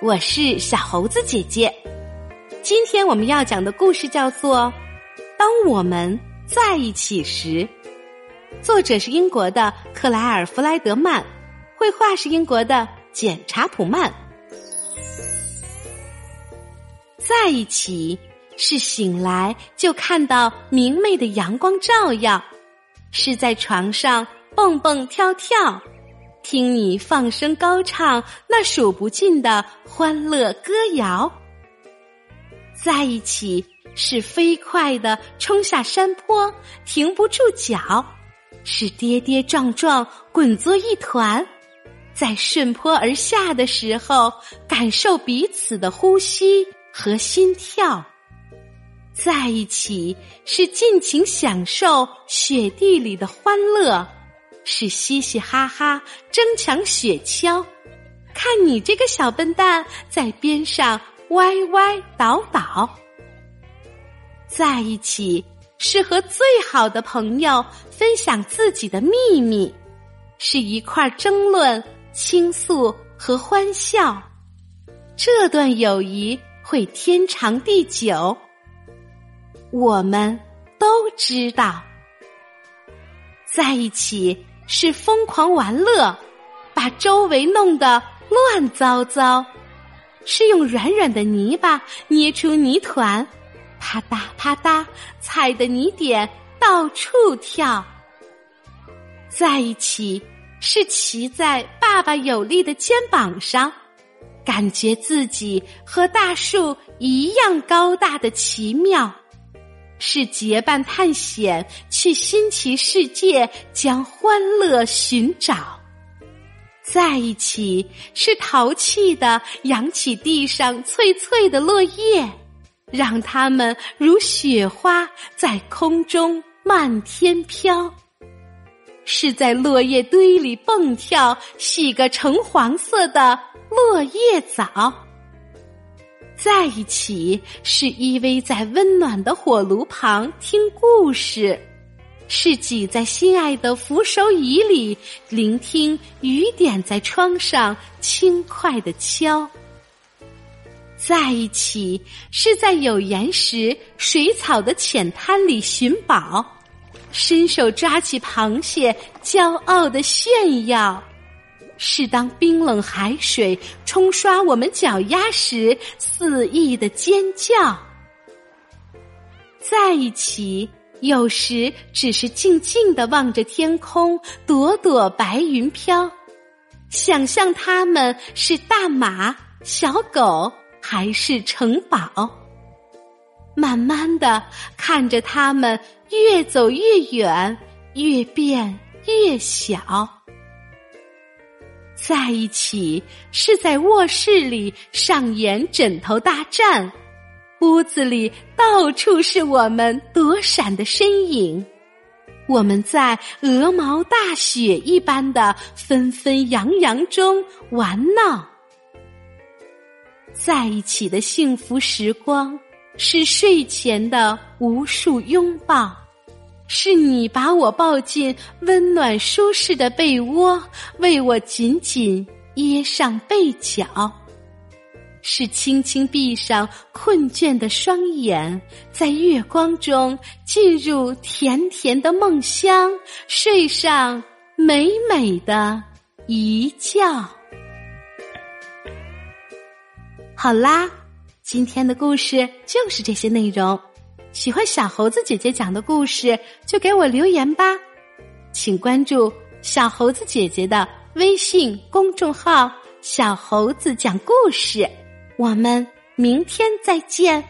我是小猴子姐姐。今天我们要讲的故事叫做《当我们在一起时》，作者是英国的克莱尔·弗莱德曼，绘画是英国的简·查普曼。在一起是醒来就看到明媚的阳光照耀，是在床上蹦蹦跳跳。听你放声高唱那数不尽的欢乐歌谣，在一起是飞快的冲下山坡，停不住脚；是跌跌撞撞滚作一团，在顺坡而下的时候，感受彼此的呼吸和心跳。在一起是尽情享受雪地里的欢乐。是嘻嘻哈哈争抢雪橇，看你这个小笨蛋在边上歪歪倒倒。在一起是和最好的朋友分享自己的秘密，是一块争论、倾诉和欢笑。这段友谊会天长地久。我们都知道，在一起。是疯狂玩乐，把周围弄得乱糟糟；是用软软的泥巴捏出泥团，啪嗒啪嗒，踩的泥点到处跳。在一起是骑在爸爸有力的肩膀上，感觉自己和大树一样高大的奇妙。是结伴探险，去新奇世界，将欢乐寻找。在一起是淘气的，扬起地上脆脆的落叶，让它们如雪花在空中漫天飘。是在落叶堆里蹦跳，洗个橙黄色的落叶澡。在一起是依偎在温暖的火炉旁听故事，是挤在心爱的扶手椅里聆听雨点在窗上轻快的敲。在一起是在有岩石、水草的浅滩里寻宝，伸手抓起螃蟹，骄傲的炫耀。是当冰冷海水冲刷我们脚丫时，肆意的尖叫。在一起，有时只是静静的望着天空，朵朵白云飘，想象他们是大马、小狗还是城堡。慢慢的看着他们越走越远，越变越小。在一起是在卧室里上演枕头大战，屋子里到处是我们躲闪的身影，我们在鹅毛大雪一般的纷纷扬扬中玩闹。在一起的幸福时光，是睡前的无数拥抱。是你把我抱进温暖舒适的被窝，为我紧紧掖上被角；是轻轻闭上困倦的双眼，在月光中进入甜甜的梦乡，睡上美美的一觉。好啦，今天的故事就是这些内容。喜欢小猴子姐姐讲的故事，就给我留言吧。请关注小猴子姐姐的微信公众号“小猴子讲故事”。我们明天再见。